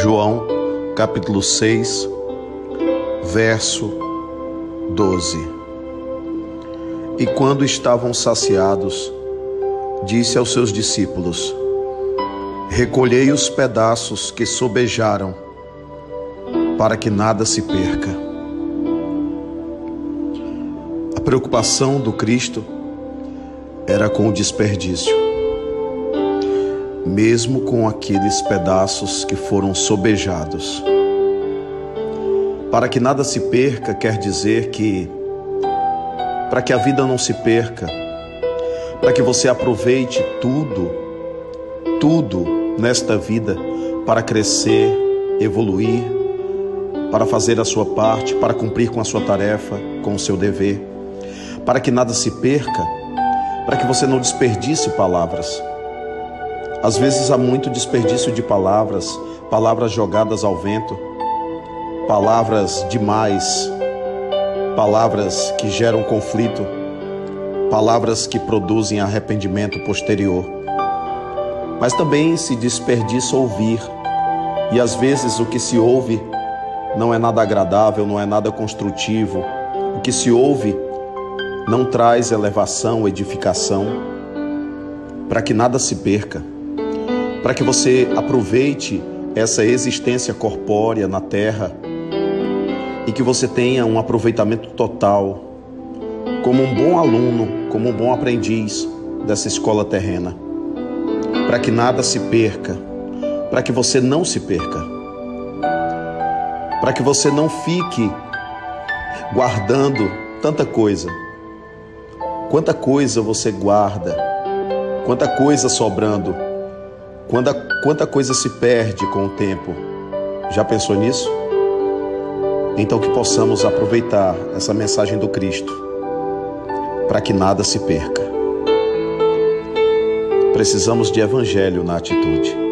João, capítulo 6, verso 12. E quando estavam saciados, disse aos seus discípulos: Recolhei os pedaços que sobejaram, para que nada se perca. A preocupação do Cristo era com o desperdício, mesmo com aqueles pedaços que foram sobejados. Para que nada se perca, quer dizer que, para que a vida não se perca, para que você aproveite tudo, tudo nesta vida para crescer, evoluir, para fazer a sua parte, para cumprir com a sua tarefa, com o seu dever, para que nada se perca, para que você não desperdice palavras. Às vezes há muito desperdício de palavras, palavras jogadas ao vento palavras demais, palavras que geram conflito, palavras que produzem arrependimento posterior. Mas também se desperdiça ouvir, e às vezes o que se ouve não é nada agradável, não é nada construtivo. O que se ouve não traz elevação, edificação, para que nada se perca, para que você aproveite essa existência corpórea na terra e que você tenha um aproveitamento total como um bom aluno, como um bom aprendiz dessa escola terrena. Para que nada se perca, para que você não se perca, para que você não fique guardando tanta coisa. Quanta coisa você guarda, quanta coisa sobrando, quanta, quanta coisa se perde com o tempo. Já pensou nisso? Então, que possamos aproveitar essa mensagem do Cristo para que nada se perca. Precisamos de evangelho na atitude.